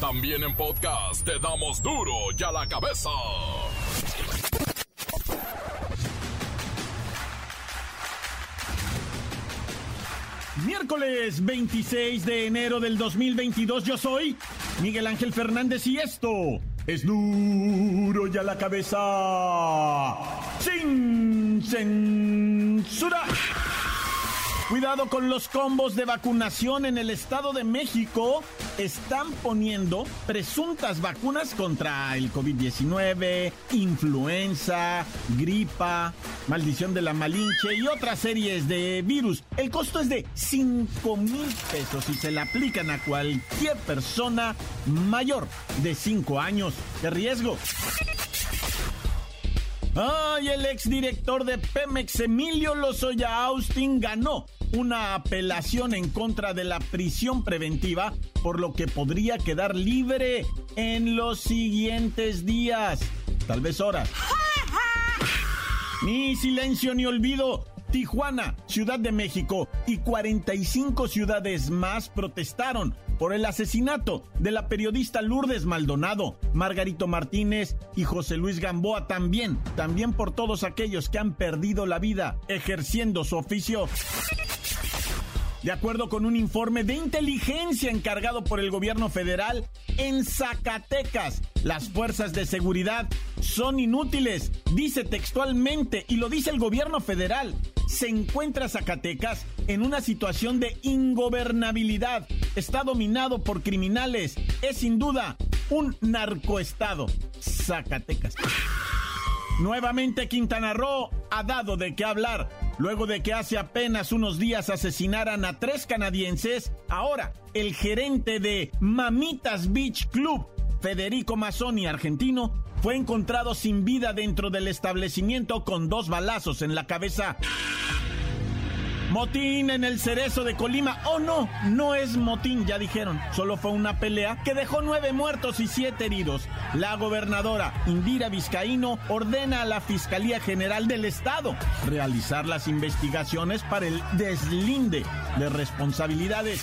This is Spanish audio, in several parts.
También en podcast te damos duro y a la cabeza. Miércoles 26 de enero del 2022 yo soy Miguel Ángel Fernández y esto es duro y a la cabeza sin censura. Cuidado con los combos de vacunación en el Estado de México. Están poniendo presuntas vacunas contra el COVID-19, influenza, gripa, maldición de la malinche y otras series de virus. El costo es de 5 mil pesos y se le aplican a cualquier persona mayor de 5 años. ¿Qué riesgo? Ay, el exdirector de Pemex, Emilio Lozoya Austin, ganó una apelación en contra de la prisión preventiva, por lo que podría quedar libre en los siguientes días, tal vez horas. Ni silencio ni olvido. Tijuana, Ciudad de México y 45 ciudades más protestaron por el asesinato de la periodista Lourdes Maldonado, Margarito Martínez y José Luis Gamboa también, también por todos aquellos que han perdido la vida ejerciendo su oficio. De acuerdo con un informe de inteligencia encargado por el gobierno federal, en Zacatecas las fuerzas de seguridad son inútiles, dice textualmente, y lo dice el gobierno federal. Se encuentra Zacatecas en una situación de ingobernabilidad. Está dominado por criminales. Es sin duda un narcoestado. Zacatecas. Nuevamente Quintana Roo ha dado de qué hablar. Luego de que hace apenas unos días asesinaran a tres canadienses, ahora el gerente de Mamitas Beach Club, Federico Mazzoni, argentino, fue encontrado sin vida dentro del establecimiento con dos balazos en la cabeza. Motín en el cerezo de Colima. Oh no, no es motín, ya dijeron. Solo fue una pelea que dejó nueve muertos y siete heridos. La gobernadora Indira Vizcaíno ordena a la Fiscalía General del Estado realizar las investigaciones para el deslinde de responsabilidades.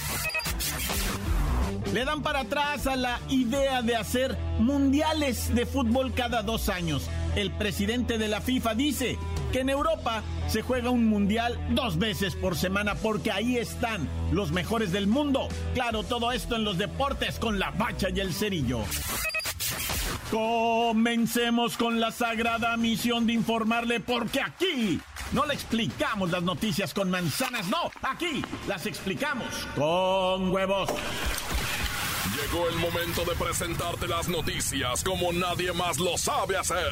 Le dan para atrás a la idea de hacer mundiales de fútbol cada dos años. El presidente de la FIFA dice que en Europa se juega un mundial dos veces por semana porque ahí están los mejores del mundo. Claro, todo esto en los deportes con la bacha y el cerillo. Comencemos con la sagrada misión de informarle porque aquí no le explicamos las noticias con manzanas, no, aquí las explicamos con huevos. Llegó el momento de presentarte las noticias como nadie más lo sabe hacer.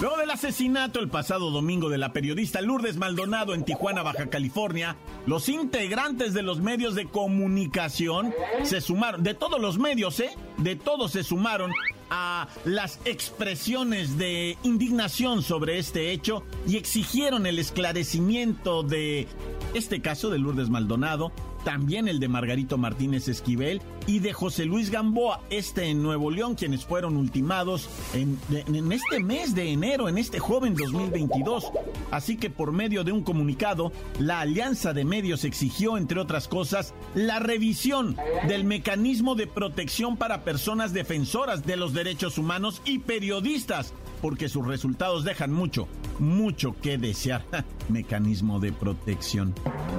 Luego del asesinato el pasado domingo de la periodista Lourdes Maldonado en Tijuana, Baja California, los integrantes de los medios de comunicación se sumaron, de todos los medios, ¿eh? De todos se sumaron a las expresiones de indignación sobre este hecho y exigieron el esclarecimiento de este caso de Lourdes Maldonado, también el de Margarito Martínez Esquivel y de José Luis Gamboa, este en Nuevo León, quienes fueron ultimados en, en, este mes de enero, en este joven 2022. Así que por medio de un comunicado, la Alianza de Medios exigió, entre otras cosas, la revisión del mecanismo de protección para personas defensoras de los derechos humanos y periodistas, porque sus resultados dejan mucho, mucho que desear. mecanismo de protección.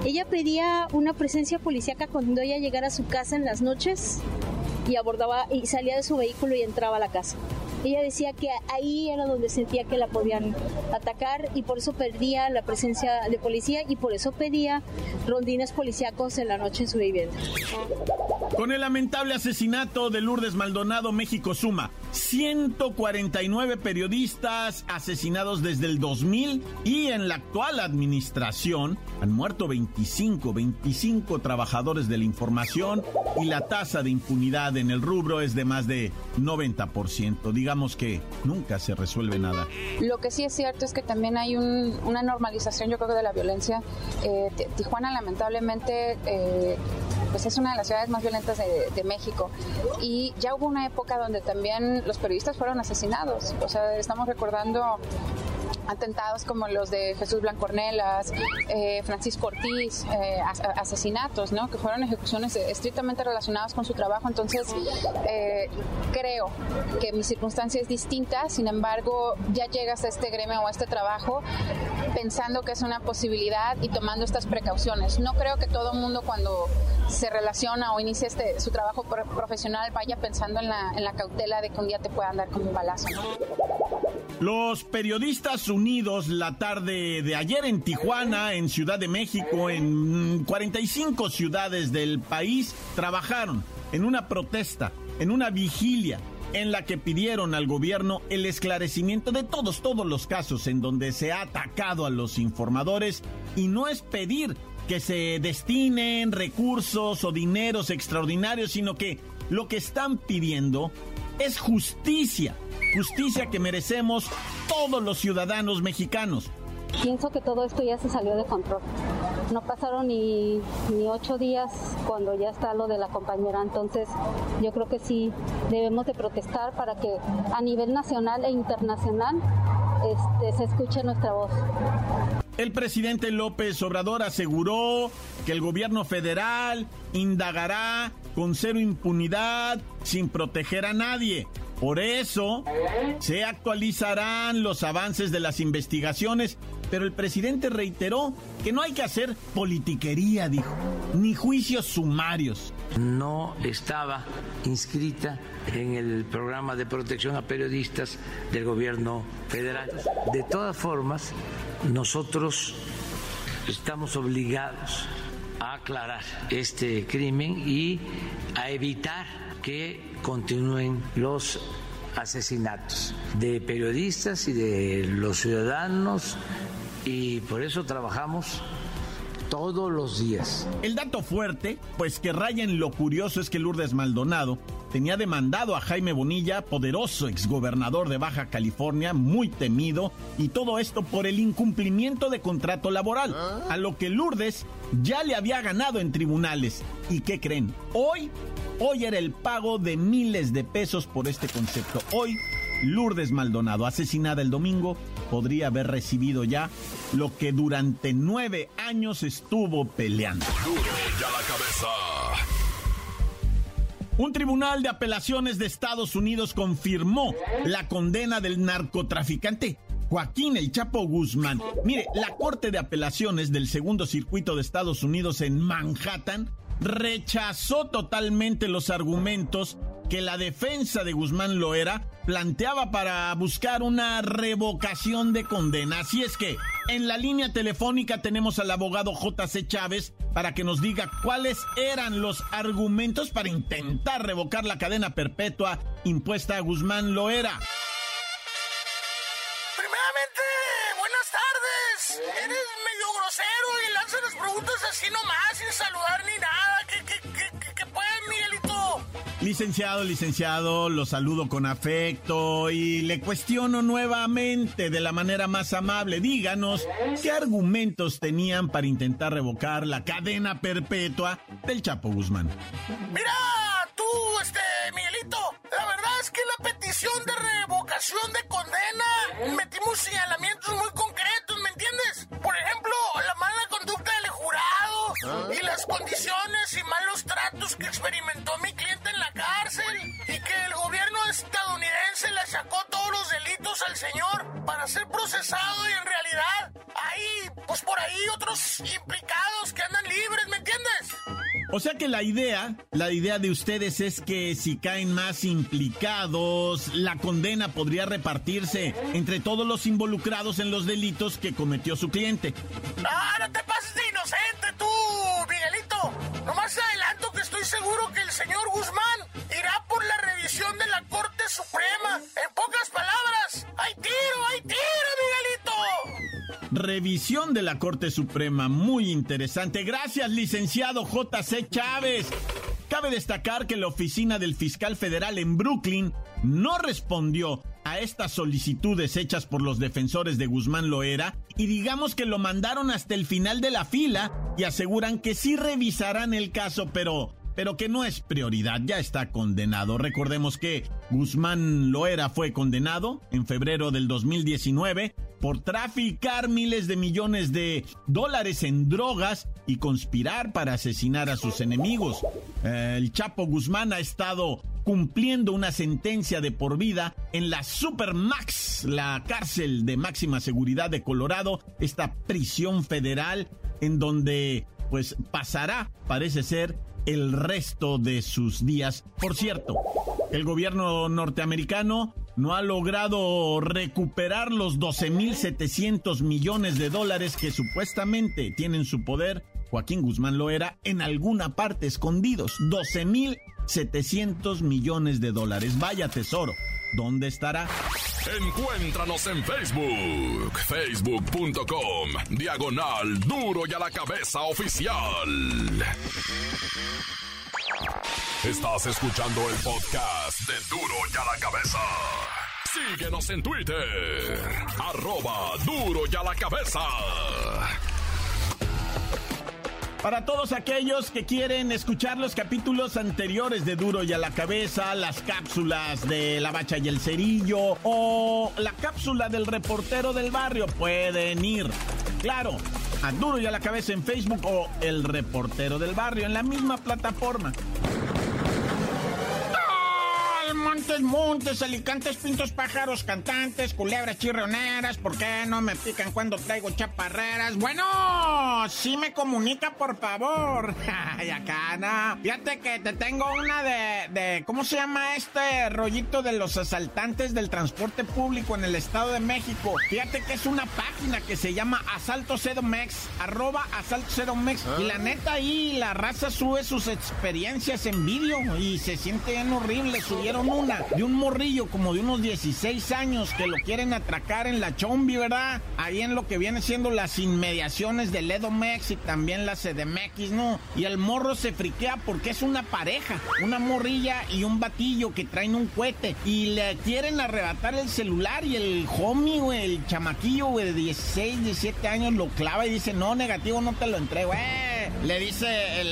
Ella pedía una presencia policíaca cuando ella llegara a su casa en las noches y abordaba y salía de su vehículo y entraba a la casa. Ella decía que ahí era donde sentía que la podían atacar y por eso perdía la presencia de policía y por eso pedía rondines policíacos en la noche en su vivienda. Con el lamentable asesinato de Lourdes Maldonado, México suma 149 periodistas asesinados desde el 2000 y en la actual administración han muerto 25, 25 trabajadores de la información y la tasa de impunidad en el rubro es de más de 90%. Digamos que nunca se resuelve nada. Lo que sí es cierto es que también hay una normalización, yo creo, de la violencia. Eh, Tijuana lamentablemente... Eh, pues es una de las ciudades más violentas de, de, México. Y ya hubo una época donde también los periodistas fueron asesinados. O sea, estamos recordando atentados como los de Jesús Blancornelas, eh, Francisco Ortiz, eh, asesinatos, ¿no? que fueron ejecuciones estrictamente relacionadas con su trabajo. Entonces, eh, creo que mi circunstancia es distinta, sin embargo, ya llegas a este gremio o a este trabajo pensando que es una posibilidad y tomando estas precauciones. No creo que todo mundo cuando se relaciona o inicia este, su trabajo profesional vaya pensando en la, en la cautela de que un día te puedan dar como un balazo. Los periodistas unidos la tarde de ayer en Tijuana, en Ciudad de México, en 45 ciudades del país, trabajaron en una protesta, en una vigilia en la que pidieron al gobierno el esclarecimiento de todos, todos los casos en donde se ha atacado a los informadores y no es pedir que se destinen recursos o dineros extraordinarios, sino que lo que están pidiendo es justicia justicia que merecemos todos los ciudadanos mexicanos. Pienso que todo esto ya se salió de control. No pasaron ni, ni ocho días cuando ya está lo de la compañera, entonces yo creo que sí debemos de protestar para que a nivel nacional e internacional este, se escuche nuestra voz. El presidente López Obrador aseguró que el gobierno federal indagará con cero impunidad sin proteger a nadie. Por eso se actualizarán los avances de las investigaciones, pero el presidente reiteró que no hay que hacer politiquería, dijo, ni juicios sumarios. No estaba inscrita en el programa de protección a periodistas del gobierno federal. De todas formas, nosotros estamos obligados a aclarar este crimen y a evitar que continúen los asesinatos de periodistas y de los ciudadanos y por eso trabajamos todos los días. El dato fuerte, pues que raya en lo curioso es que Lourdes Maldonado tenía demandado a Jaime Bonilla, poderoso exgobernador de Baja California, muy temido, y todo esto por el incumplimiento de contrato laboral, a lo que Lourdes ya le había ganado en tribunales. ¿Y qué creen? Hoy Hoy era el pago de miles de pesos por este concepto. Hoy, Lourdes Maldonado, asesinada el domingo, podría haber recibido ya lo que durante nueve años estuvo peleando. ya la cabeza. Un tribunal de apelaciones de Estados Unidos confirmó la condena del narcotraficante Joaquín El Chapo Guzmán. Mire, la Corte de Apelaciones del Segundo Circuito de Estados Unidos en Manhattan rechazó totalmente los argumentos que la defensa de Guzmán Loera planteaba para buscar una revocación de condena. Así es que en la línea telefónica tenemos al abogado JC Chávez para que nos diga cuáles eran los argumentos para intentar revocar la cadena perpetua impuesta a Guzmán Loera. Licenciado, licenciado, lo saludo con afecto y le cuestiono nuevamente de la manera más amable. Díganos qué argumentos tenían para intentar revocar la cadena perpetua del Chapo Guzmán. Mira, tú, este, Miguelito, la verdad es que la petición de revocación de condena metimos señalamientos muy concretos, ¿me entiendes? Por ejemplo, la mala conducta del jurado y las condiciones y malos tratos que experimentó mi cliente O sea que la idea, la idea de ustedes es que si caen más implicados, la condena podría repartirse entre todos los involucrados en los delitos que cometió su cliente. ¡Ah, no te pases de inocente tú, Miguelito! Nomás adelanto que estoy seguro que el señor Guzmán irá por la revisión de la Corte Suprema. En pocas palabras, ¡hay tiro, hay tiro! Revisión de la Corte Suprema, muy interesante. Gracias, licenciado J.C. Chávez. Cabe destacar que la oficina del fiscal federal en Brooklyn no respondió a estas solicitudes hechas por los defensores de Guzmán Loera y digamos que lo mandaron hasta el final de la fila y aseguran que sí revisarán el caso, pero pero que no es prioridad, ya está condenado. Recordemos que Guzmán Loera fue condenado en febrero del 2019 por traficar miles de millones de dólares en drogas y conspirar para asesinar a sus enemigos. El Chapo Guzmán ha estado cumpliendo una sentencia de por vida en la Supermax, la cárcel de máxima seguridad de Colorado, esta prisión federal en donde pues pasará, parece ser, el resto de sus días. Por cierto, el gobierno norteamericano no ha logrado recuperar los 12.700 millones de dólares que supuestamente tiene en su poder Joaquín Guzmán Loera en alguna parte escondidos. 12.700 millones de dólares. Vaya tesoro. ¿Dónde estará? Encuéntranos en Facebook, facebook.com, diagonal duro y a la cabeza oficial. Estás escuchando el podcast de duro y a la cabeza. Síguenos en Twitter, arroba duro y a la cabeza. Para todos aquellos que quieren escuchar los capítulos anteriores de Duro y a la Cabeza, las cápsulas de La Bacha y el Cerillo o la cápsula del reportero del barrio, pueden ir, claro, a Duro y a la Cabeza en Facebook o El Reportero del Barrio en la misma plataforma. Montes, montes, alicantes, pintos, pájaros, cantantes, culebras chirroneras, ¿por qué no me pican cuando traigo chaparreras? Bueno, sí me comunica, por favor. Ay, acá, no. Fíjate que te tengo una de, de, ¿cómo se llama este rollito de los asaltantes del transporte público en el Estado de México? Fíjate que es una página que se llama Asalto Mex, arroba Asalto Mex. Y la neta ahí, la raza sube sus experiencias en vídeo y se siente bien horrible. Subieron una de un morrillo como de unos 16 años que lo quieren atracar en la Chombi, ¿verdad? Ahí en lo que viene siendo las inmediaciones del Edomex y también la CDMX, ¿no? Y el morro se friquea porque es una pareja, una morrilla y un batillo que traen un cohete y le quieren arrebatar el celular y el homie, güey, el chamaquillo, güey, de 16, 17 años lo clava y dice, no, negativo, no te lo entrego, eh. Le dice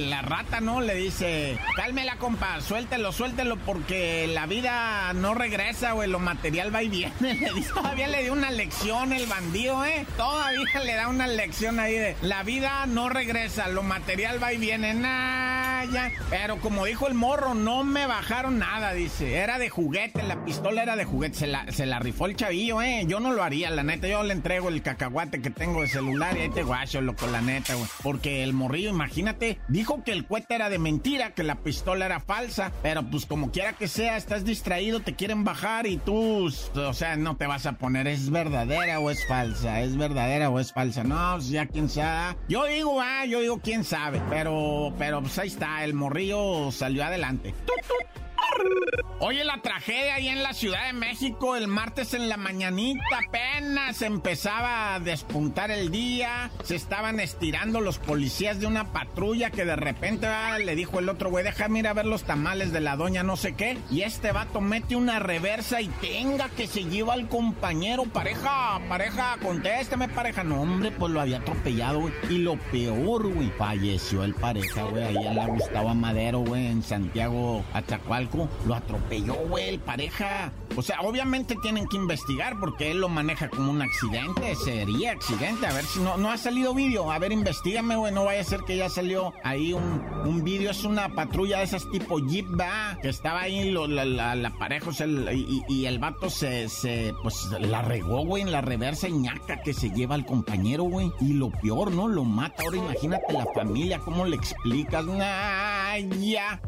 la rata, ¿no? Le dice, cálmela, compa, suéltelo, suéltelo porque la vida no regresa, güey, lo material va y viene. Le dice, todavía le dio una lección el bandido, ¿eh? Todavía le da una lección ahí de, la vida no regresa, lo material va y viene. Nah, ya. Pero como dijo el morro, no me bajaron nada, dice. Era de juguete, la pistola era de juguete. Se la, se la rifó el chavillo, ¿eh? Yo no lo haría, la neta. Yo le entrego el cacahuate que tengo de celular y ahí te guacho, loco, la neta, güey. Porque el morrillo, imagínate, dijo que el cohete era de mentira, que la pistola era falsa. Pero pues como quiera que sea, estás distraído, te quieren bajar y tú, o sea, no te vas a poner, ¿es verdadera o es falsa? ¿Es verdadera o es falsa? No, pues ya quién sabe. Yo digo, ah, yo digo quién sabe. Pero, pero pues ahí está, el morrillo salió adelante. Oye, la tragedia ahí en la Ciudad de México el martes en la mañanita apenas empezaba a despuntar el día, se estaban estirando los policías de una patrulla que de repente ah, le dijo el otro güey, déjame ir a ver los tamales de la doña no sé qué, y este vato mete una reversa y tenga que se lleva al compañero, pareja, pareja, contésteme pareja, no hombre, pues lo había atropellado, güey, y lo peor, güey, falleció el pareja, güey, ahí en la Gustavo Madero, güey, en Santiago, Achacualco, lo atropelló, güey, el pareja. O sea, obviamente tienen que investigar porque él lo maneja como un accidente. Sería accidente. A ver si no, no ha salido vídeo. A ver, investigame, güey. No vaya a ser que ya salió ahí un, un vídeo. Es una patrulla de esas tipo Jeep, va. Que estaba ahí la, la, pareja. Sea, y, y, el vato se, se, pues, la regó, güey, en la reversa ñaca que se lleva al compañero, güey. Y lo peor, ¿no? Lo mata. Ahora imagínate la familia, ¿cómo le explicas? Nah, ya.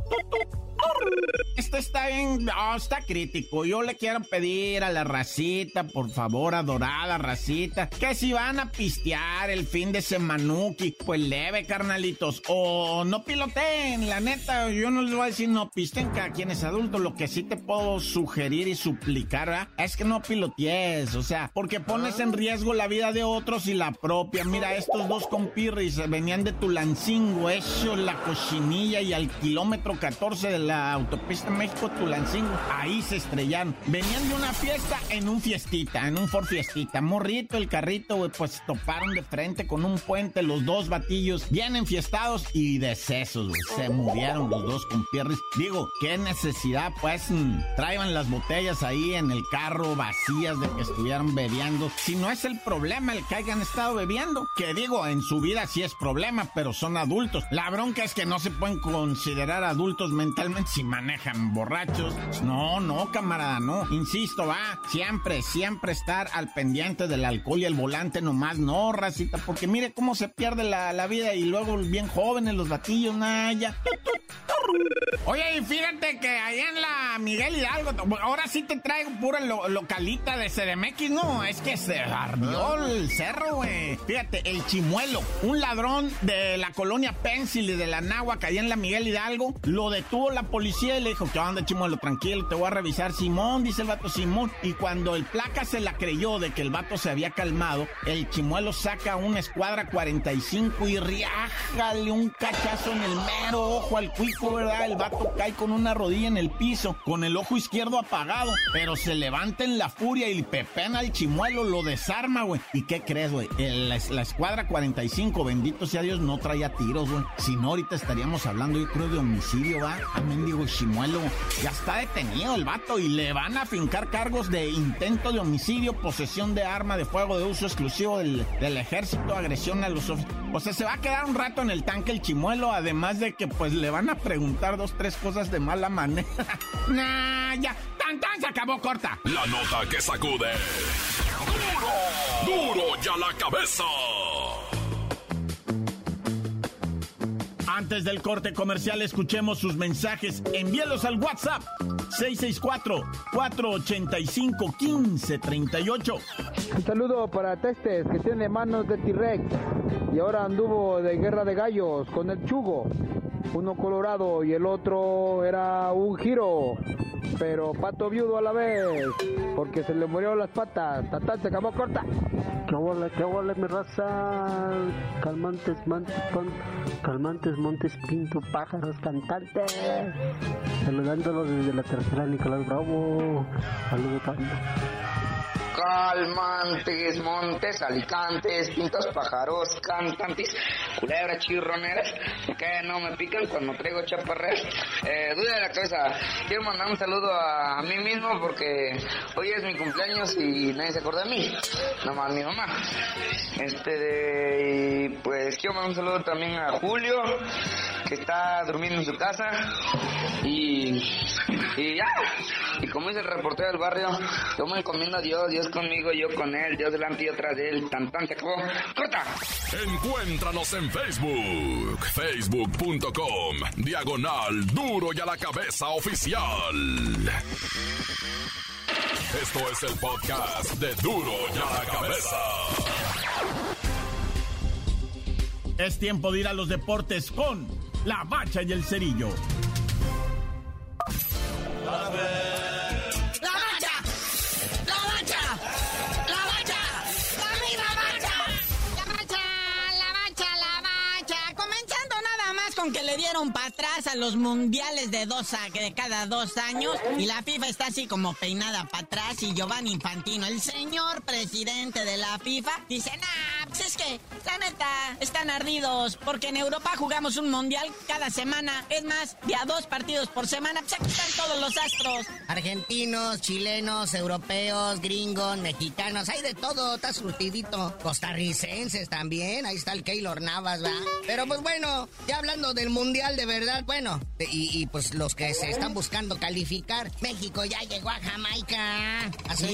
Esto está bien, no, está crítico. Yo le quiero pedir a la racita, por favor, adorada racita, que si van a pistear el fin de semanuki, pues leve, carnalitos. O no piloteen, la neta, yo no les voy a decir no pisten, cada quien es adulto. Lo que sí te puedo sugerir y suplicar, ¿verdad? es que no pilotees, o sea, porque pones en riesgo la vida de otros y la propia. Mira, estos dos compirris venían de Tulancingo, eso, la cochinilla y al kilómetro 14 de la autopista México-Tulancingo. Ahí se estrellaron. Venían de una fiesta en un fiestita, en un Ford Fiestita. Morrito, el carrito, güey, pues toparon de frente con un puente los dos batillos bien enfiestados y decesos, güey. Se murieron los dos compirris. Digo, qué necesidad, pues, mm, traigan las botellas ahí en el carro vacías de que estuvieran bebiendo. Si no es el problema el que hayan estado bebiendo, que digo, en su vida sí es problema, pero son adultos. La bronca es que no se pueden considerar adultos mentalmente si manejan borrachos. No, no, camarada, no. Insisto, va, siempre, siempre estar al pendiente del alcohol y el volante nomás, no, racita, porque mire cómo se pierde la, la vida y luego bien jóvenes los batillos, naya. Oye, y fíjate que ahí en la Miguel Hidalgo, ahora sí te traigo pura localita de CDMX, no, es que se ardió el cerro, güey. Fíjate, el chimuelo, un ladrón de la colonia Pencil y de la Náhuac, ahí en la Miguel Hidalgo, lo detuvo la policía y le dijo, ¿qué onda, chimuelo? Tranquilo, te voy a revisar. Simón, dice el vato Simón. Y cuando el placa se la creyó de que el vato se había calmado, el chimuelo saca una escuadra 45 y riájale un cachazo en el mero ojo al cuico, ¿verdad? El vato cae con una rodilla en el piso, con el ojo izquierdo apagado, pero se levanta en la furia y pepena al chimuelo, lo desarma, güey. ¿Y qué crees, güey? La, escuadra 45, bendito sea Dios, no traía tiros, güey. Si no, ahorita estaríamos hablando, yo creo, de homicidio, ¿va? Amén, digo, chimuelo, ya está detenido el vato y le van a fincar cargos de intento de homicidio, posesión de arma de fuego de uso exclusivo del, ejército, agresión a los o sea, se va a quedar un rato en el tanque el chimuelo, además de que pues le van a preguntar dos, tres cosas de mala manera. nah, ya, tan tan se acabó corta. La nota que sacude. Duro, duro ya la cabeza. Antes del corte comercial, escuchemos sus mensajes. Envíelos al WhatsApp 664-485-1538. Un saludo para Testes, que tiene manos de T-Rex y ahora anduvo de guerra de gallos con el Chugo. Uno colorado y el otro era un giro pero pato viudo a la vez, porque se le murieron las patas. Tatán se acabó corta. Que huele, que huele mi raza. Calmantes, mantes, calmantes, montes, pinto, pájaros, cantantes. Saludándolos desde la tercera Nicolás Bravo. Saludos tanto. Calmantes, montes, alicantes, pintos, pájaros, cantantes, culebras, chirroneras, que no me pican cuando traigo chaparreras. Eh, duda de la cabeza, quiero mandar un saludo a, mí mismo porque hoy es mi cumpleaños y nadie se acuerda de mí, nomás mi mamá. Este, de, pues quiero mandar un saludo también a Julio, que está durmiendo en su casa y, y ya. Y como dice el reportero del barrio, yo me encomiendo a Dios, Dios conmigo, yo con él, Dios delante y otra de él, tan tan se acabó. ¡Corta! Encuéntranos en Facebook, facebook.com, diagonal duro y a la cabeza oficial. Esto es el podcast de duro y a la cabeza. Es tiempo de ir a los deportes con la bacha y el cerillo. Que le dieron para atrás a los mundiales de dos a, de cada dos años y la FIFA está así como peinada para atrás y Giovanni Infantino, el señor presidente de la FIFA, dice, nah, pues es que, la neta, están ardidos porque en Europa jugamos un mundial cada semana, es más, de a dos partidos por semana, pues aquí están todos los astros. Argentinos, chilenos, europeos, gringos, mexicanos, hay de todo, está surtidito. Costarricenses también, ahí está el Keylor Navas, ¿verdad? Pero pues bueno, ya hablando de del mundial, de verdad, bueno, y, pues los que se están buscando calificar, México ya llegó a Jamaica a su,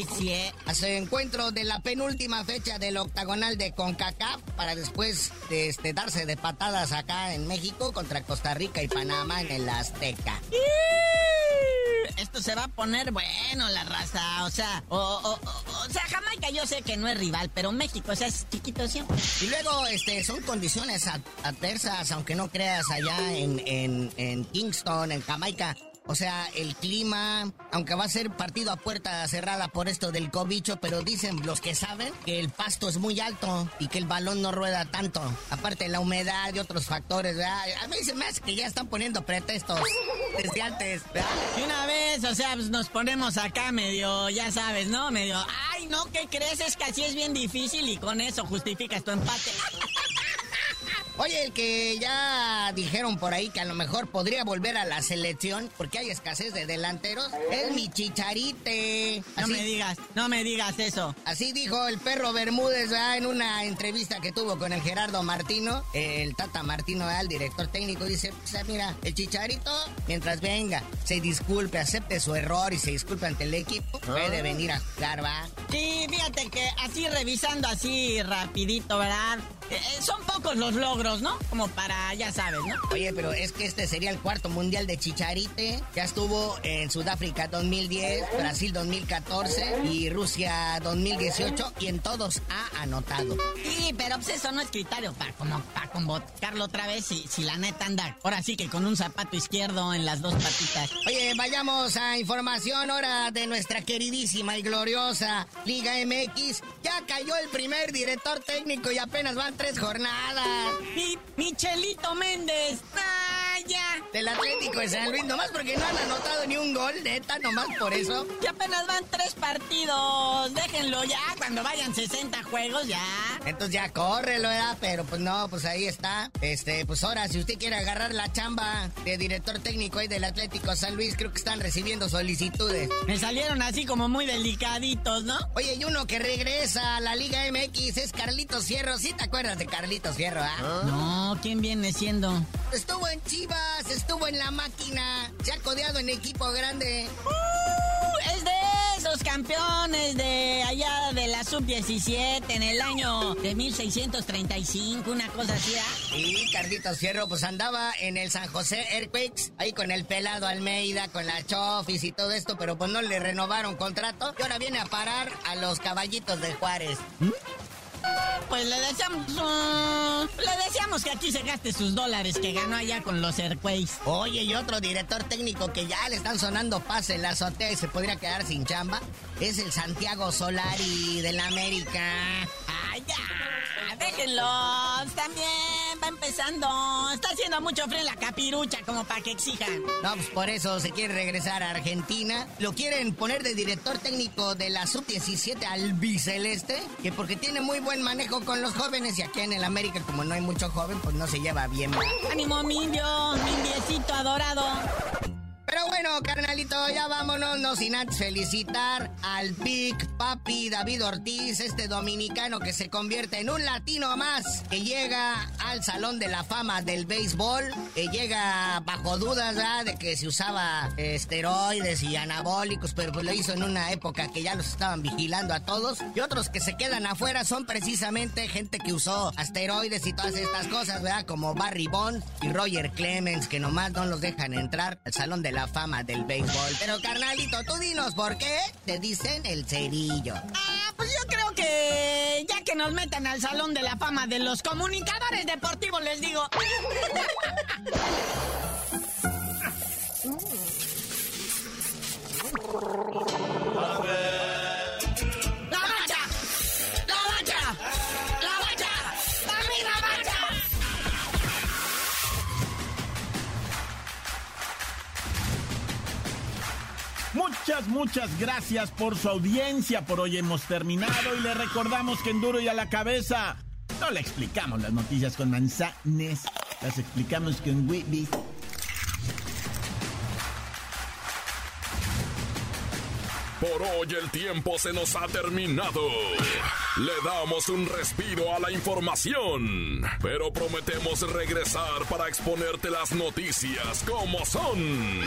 a su encuentro de la penúltima fecha del octagonal de CONCACAF para después de este, darse de patadas acá en México contra Costa Rica y Panamá en el Azteca esto se va a poner bueno, la raza. O sea, o, sea, Jamaica yo sé que no es rival, pero México, o sea, es chiquito siempre. Y luego, este, son condiciones adversas, aunque no creas allá en, en, en Kingston, en Jamaica. O sea, el clima, aunque va a ser partido a puerta cerrada por esto del cobicho, pero dicen los que saben que el pasto es muy alto y que el balón no rueda tanto. Aparte la humedad y otros factores, ¿verdad? A mí se me hace que ya están poniendo pretextos desde antes, ¿verdad? Y una vez, o sea, pues nos ponemos acá medio, ya sabes, ¿no? Medio, ay, no, ¿qué crees? Es que así es bien difícil y con eso justificas tu empate. Oye, el que ya dijeron por ahí que a lo mejor podría volver a la selección porque hay escasez de delanteros es mi chicharite. no me digas, no me digas eso. Así dijo el perro Bermúdez en una entrevista que tuvo con el Gerardo Martino, el Tata Martino, el director técnico, dice, o sea, mira, el chicharito, mientras venga, se disculpe, acepte su error y se disculpe ante el equipo, puede ah. venir a jugar, va. Sí, fíjate que así revisando así rapidito, ¿verdad? Eh, eh, son pocos los logros, ¿no? Como para, ya sabes, ¿no? Oye, pero es que este sería el cuarto mundial de Chicharite. Ya estuvo en Sudáfrica 2010, Brasil 2014 y Rusia 2018 y en todos ha anotado. Sí, pero pues eso no es criterio para como para convocarlo otra vez si, si la neta anda. Ahora sí que con un zapato izquierdo en las dos patitas. Oye, vayamos a información ahora de nuestra queridísima y gloriosa Liga MX. Ya cayó el primer director técnico y apenas van tres jornadas. Mi, Michelito Méndez. ¡Ah, Del Atlético de San Luis, nomás porque no han anotado ni un gol, neta, nomás por eso. Y apenas van tres partidos. Déjenlo ya, cuando vayan 60 juegos, ya. Entonces ya córrelo, ¿verdad? Pero pues no, pues ahí está. Este, pues ahora, si usted quiere agarrar la chamba de director técnico ahí del Atlético San Luis, creo que están recibiendo solicitudes. Me salieron así como muy delicaditos, ¿no? Oye, y uno que regresa a la Liga MX es Carlitos Cierro, ¿sí te acuerdas? de Carlitos Fierro, ¿ah? No, ¿quién viene siendo? Estuvo en Chivas, estuvo en la máquina, se ha codeado en equipo grande. Uh, es de esos campeones de allá de la sub-17 en el año de 1635, una cosa así. ¿ah? Y Carlitos Fierro pues andaba en el San José Earthquakes, ahí con el pelado Almeida, con la Chofis y todo esto, pero pues no le renovaron contrato y ahora viene a parar a los caballitos de Juárez. ¿Mm? Pues le deseamos. Uh, le deseamos que aquí se gaste sus dólares que ganó allá con los Airways. Oye, y otro director técnico que ya le están sonando pase la azotea y se podría quedar sin chamba es el Santiago Solari del América. ¡Ay! ¡Déjenlos! También va empezando. Está haciendo mucho frío en la capirucha como para que exijan. No, pues por eso se quiere regresar a Argentina. Lo quieren poner de director técnico de la sub-17 al biceleste, que porque tiene muy buen manejo con los jóvenes y aquí en el América, como no hay mucho joven, pues no se lleva bien. ¡Ánimo, Mindio! ¡Mindiecito adorado! Pero bueno, carnalito, ya vámonos, no sin antes felicitar al Big Papi David Ortiz, este dominicano que se convierte en un latino más, que llega al Salón de la Fama del Béisbol, que llega bajo dudas, ¿verdad? De que se usaba esteroides y anabólicos, pero pues lo hizo en una época que ya los estaban vigilando a todos. Y otros que se quedan afuera son precisamente gente que usó asteroides y todas estas cosas, ¿verdad? Como Barry Bond y Roger Clemens, que nomás no los dejan entrar al Salón de la fama del béisbol. Pero carnalito, tú dinos por qué te dicen el cerillo. Ah, pues yo creo que ya que nos metan al salón de la fama de los comunicadores deportivos, les digo. Muchas, muchas gracias por su audiencia. Por hoy hemos terminado y le recordamos que en Duro y a la cabeza no le explicamos las noticias con manzanes, las explicamos con Whitby. Por hoy el tiempo se nos ha terminado. Le damos un respiro a la información, pero prometemos regresar para exponerte las noticias como son.